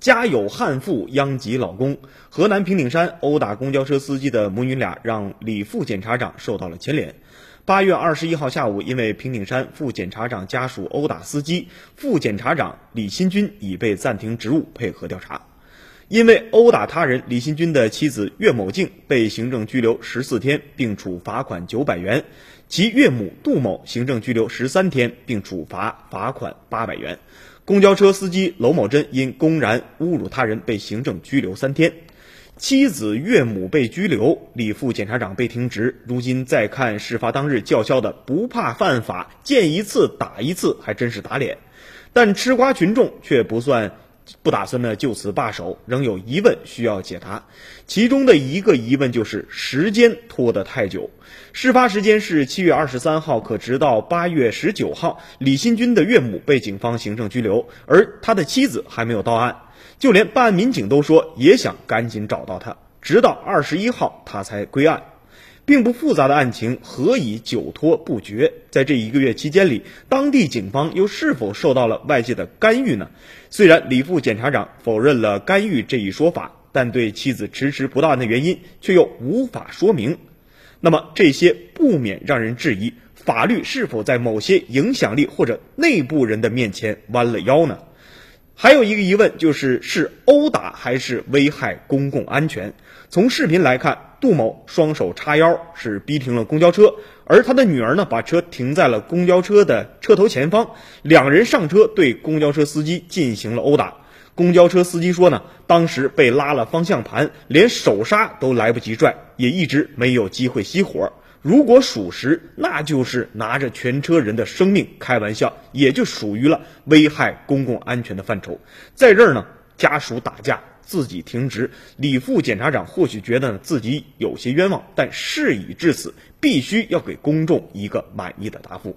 家有悍妇殃及老公。河南平顶山殴打公交车司机的母女俩，让李副检察长受到了牵连。八月二十一号下午，因为平顶山副检察长家属殴打司机，副检察长李新军已被暂停职务，配合调查。因为殴打他人，李新军的妻子岳某静被行政拘留十四天，并处罚款九百元；其岳母杜某行政拘留十三天，并处罚罚款八百元。公交车司机娄某珍因公然侮辱他人被行政拘留三天。妻子岳母被拘留，李副检察长被停职。如今再看事发当日叫嚣的“不怕犯法，见一次打一次”，还真是打脸。但吃瓜群众却不算不打算呢就此罢手，仍有疑问需要解答。其中的一个疑问就是时间拖得太久。事发时间是七月二十三号，可直到八月十九号，李新军的岳母被警方行政拘留，而他的妻子还没有到案。就连办案民警都说也想赶紧找到他，直到二十一号他才归案。并不复杂的案情，何以久拖不决？在这一个月期间里，当地警方又是否受到了外界的干预呢？虽然李副检察长否认了干预这一说法，但对妻子迟迟不到案的原因却又无法说明。那么这些不免让人质疑，法律是否在某些影响力或者内部人的面前弯了腰呢？还有一个疑问就是：是殴打还是危害公共安全？从视频来看，杜某双手叉腰，是逼停了公交车，而他的女儿呢，把车停在了公交车的车头前方，两人上车对公交车司机进行了殴打。公交车司机说呢，当时被拉了方向盘，连手刹都来不及拽，也一直没有机会熄火。如果属实，那就是拿着全车人的生命开玩笑，也就属于了危害公共安全的范畴。在这儿呢，家属打架，自己停职，李副检察长或许觉得自己有些冤枉，但事已至此，必须要给公众一个满意的答复。